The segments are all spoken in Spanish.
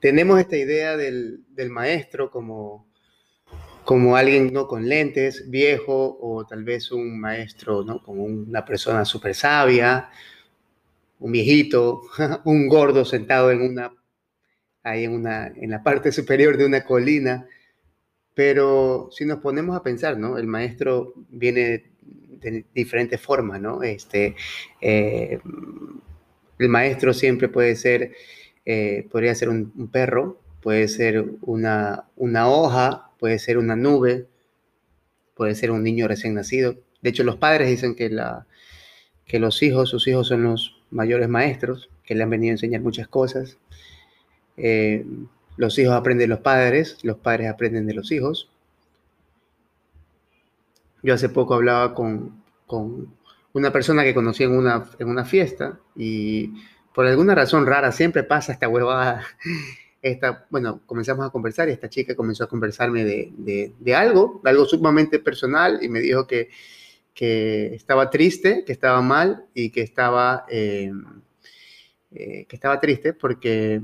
Tenemos esta idea del, maestro como, como alguien ¿no? con lentes, viejo, o tal vez un maestro ¿no? como una persona súper sabia, un viejito, un gordo sentado en una, ahí en, una, en la parte superior de una colina. Pero si nos ponemos a pensar, ¿no? El maestro viene de diferentes formas, ¿no? Este, eh, el maestro siempre puede ser, eh, podría ser un, perro, puede ser una, una hoja, puede ser una nube, puede ser un niño recién nacido. De hecho, los padres dicen que, la, que los hijos, sus hijos son los mayores maestros, que le han venido a enseñar muchas cosas. Eh, los hijos aprenden de los padres, los padres aprenden de los hijos. Yo hace poco hablaba con, una persona que conocí en una, en una fiesta y por alguna razón rara siempre pasa esta huevada. Esta, bueno, comenzamos a conversar y esta chica comenzó a conversarme de, de, algo, algo sumamente personal y me dijo que, que estaba triste, que estaba mal y que estaba, eh, eh, que estaba triste porque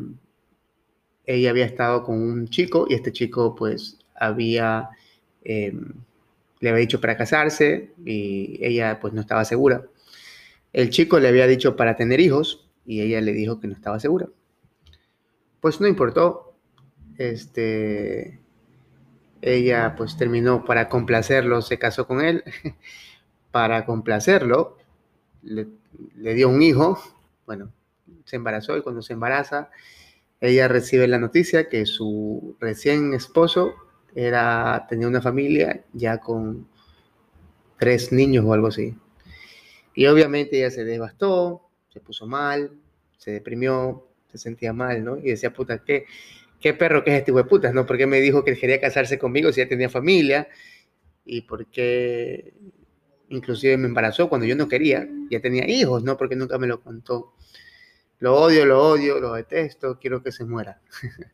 ella había estado con un chico y este chico pues había eh, le había dicho para casarse y ella pues no estaba segura. El chico le había dicho para tener hijos y ella le dijo que no estaba segura. Pues no importó. Este, ella pues terminó para complacerlo, se casó con él. para complacerlo, le, dio un hijo. Bueno, se embarazó y cuando se embaraza, ella recibe la noticia que su recién esposo era, tenía una familia ya con tres niños o algo así. Y obviamente ella se devastó, se puso mal, se deprimió, se sentía mal, ¿no? Y decía, puta, ¿qué, qué perro que es este de ¿no? ¿Por qué me dijo que quería casarse conmigo si ya tenía familia? ¿Y por qué inclusive me embarazó cuando yo no quería? Ya tenía hijos, ¿no? Porque nunca me lo contó. Lo odio, lo odio, lo detesto, quiero que se muera.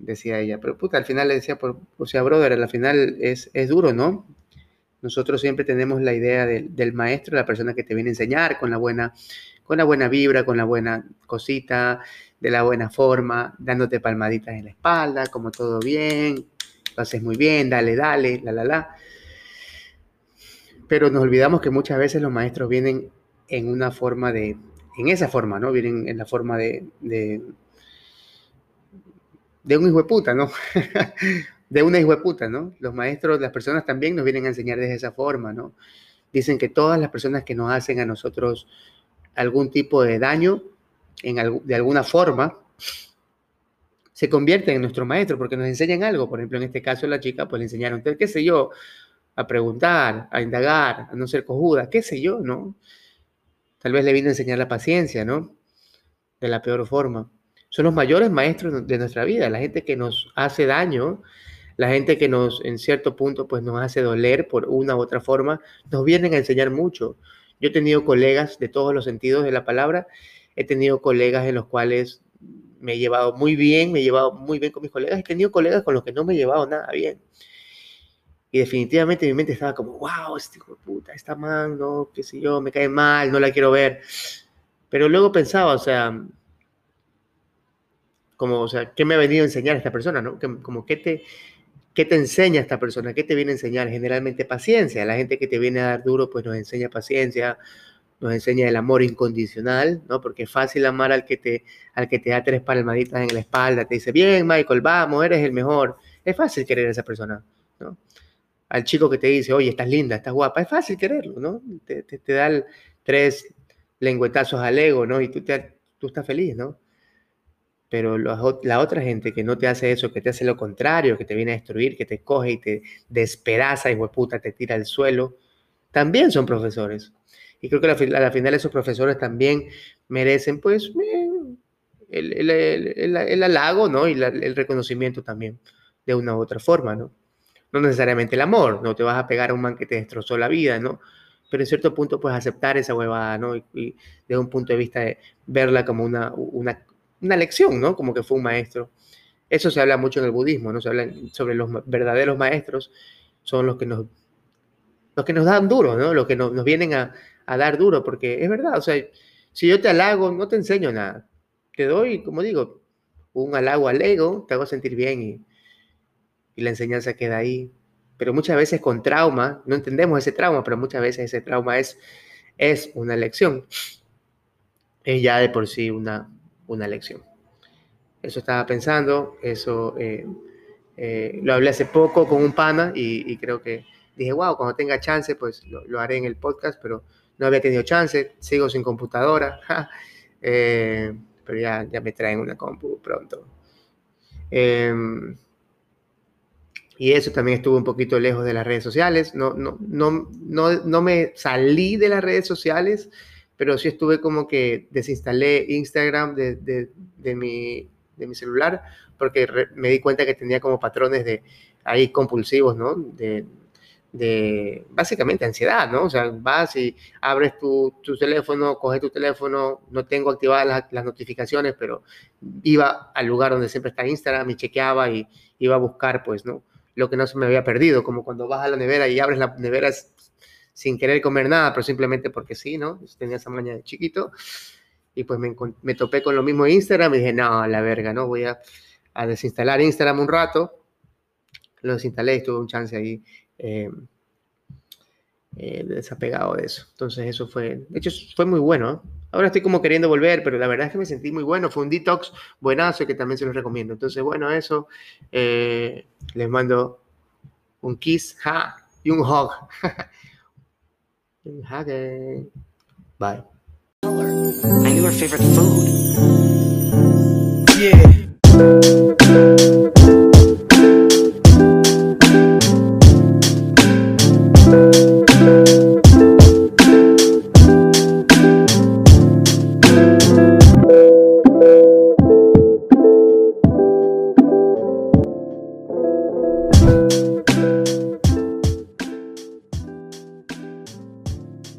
decía ella. Pero puta, al final le decía, por, o sea, brother, al final es, es duro, ¿no? Nosotros siempre tenemos la idea del maestro, la persona que te viene a enseñar con la buena, con la buena vibra, con la buena cosita, de la buena forma, dándote palmaditas en la espalda, como todo bien, lo haces muy bien, dale, dale, la, la, la. Pero nos olvidamos que muchas veces los maestros vienen en una forma de, en esa forma, ¿no? Vienen en la forma de de un hijo de puta, ¿no? de una hijo de puta, ¿no? Los maestros, las personas también nos vienen a enseñar de esa forma, ¿no? Dicen que todas las personas que nos hacen a nosotros algún tipo de daño, en, de alguna forma, se convierten en nuestro maestro porque nos enseñan algo. Por ejemplo, en este caso la chica, pues le enseñaron, qué sé yo, a preguntar, a indagar, a no ser cojuda, qué sé yo, ¿no? Tal vez le vino a enseñar la paciencia, ¿no? De la peor forma son los mayores maestros de nuestra vida, la gente que nos hace daño, la gente que nos, en cierto punto, pues nos hace doler por una u otra forma, nos vienen a enseñar mucho. Yo he tenido colegas de todos los sentidos de la palabra, he tenido colegas en los cuales me he llevado muy bien, me he llevado muy bien con mis colegas, he tenido colegas con los que no me he llevado nada bien. Y definitivamente mi mente estaba como, wow, este hijo de puta, está mal, no, qué sé yo, me cae mal, no la quiero ver. Pero luego pensaba, o sea, como, o sea, ¿qué me ha venido a enseñar esta persona, no? Como, ¿qué te, ¿qué te enseña esta persona? ¿Qué te viene a enseñar? Generalmente paciencia. La gente que te viene a dar duro, pues nos enseña paciencia, nos enseña el amor incondicional, ¿no? Porque es fácil amar al que te, al que te da tres palmaditas en la espalda, te dice, bien, Michael, vamos, eres el mejor. Es fácil querer a esa persona, ¿no? Al chico que te dice, oye, estás linda, estás guapa, es fácil quererlo, ¿no? Te, te, da tres lengüetazos al ego, ¿no? Y tú, te, tú estás feliz, ¿no? Pero la otra gente que no te hace eso, que te hace lo contrario, que te viene a destruir, que te coge y te despedaza y puta, te tira al suelo, también son profesores. Y creo que a la final esos profesores también merecen, pues, el, halago, ¿no? Y el reconocimiento también, de una u otra forma, ¿no? No necesariamente el amor, no te vas a pegar a un man que te destrozó la vida, ¿no? Pero en cierto punto puedes aceptar esa huevada, ¿no? Y, desde un punto de vista de verla como una, una, una, lección, ¿no? Como que fue un maestro. Eso se habla mucho en el budismo, ¿no? Se habla sobre los verdaderos maestros, son los que nos, los que nos dan duro, ¿no? Los que nos, vienen a, a dar duro, porque es verdad, o sea, si yo te halago, no te enseño nada. Te doy, como digo, un halago al ego, te hago sentir bien y, y la enseñanza queda ahí. Pero muchas veces con trauma, no entendemos ese trauma, pero muchas veces ese trauma es, es una lección. Es ya de por sí una, una lección. Eso estaba pensando, eso eh, eh, lo hablé hace poco con un pana y, creo que dije, wow, cuando tenga chance, pues lo, haré en el podcast, pero no había tenido chance, sigo sin computadora, eh, pero ya, ya me traen una compu pronto. Em, y eso también estuvo un poquito lejos de las redes sociales. No, no, no, no, no me salí de las redes sociales, pero sí estuve como que desinstalé Instagram de, de, mi, de mi celular porque me di cuenta que tenía como patrones de ahí compulsivos, ¿no? De, de básicamente ansiedad, ¿no? O sea, vas y abres tu, tu teléfono, coges tu teléfono, no tengo activadas las, las, notificaciones, pero iba al lugar donde siempre está Instagram y chequeaba y iba a buscar, pues, ¿no? lo que no se me había perdido, como cuando vas a la nevera y abres la nevera sin querer comer nada, pero simplemente porque sí, ¿no? tenía esa maña de chiquito. Y pues me, me, topé con lo mismo en Instagram y dije, no, la verga, ¿no? Voy a, a desinstalar Instagram un rato. Lo desinstalé y tuve un chance ahí eh, eh, desapegado de eso. Entonces eso fue, de hecho fue muy bueno. Ahora estoy como queriendo volver, pero la verdad es que me sentí muy bueno. Fue un detox buenazo que también se los recomiendo. Entonces, bueno, eso. Eh, les mando un kiss ja, y un hug. un hug. Eh. Bye. And your favorite food. Yeah.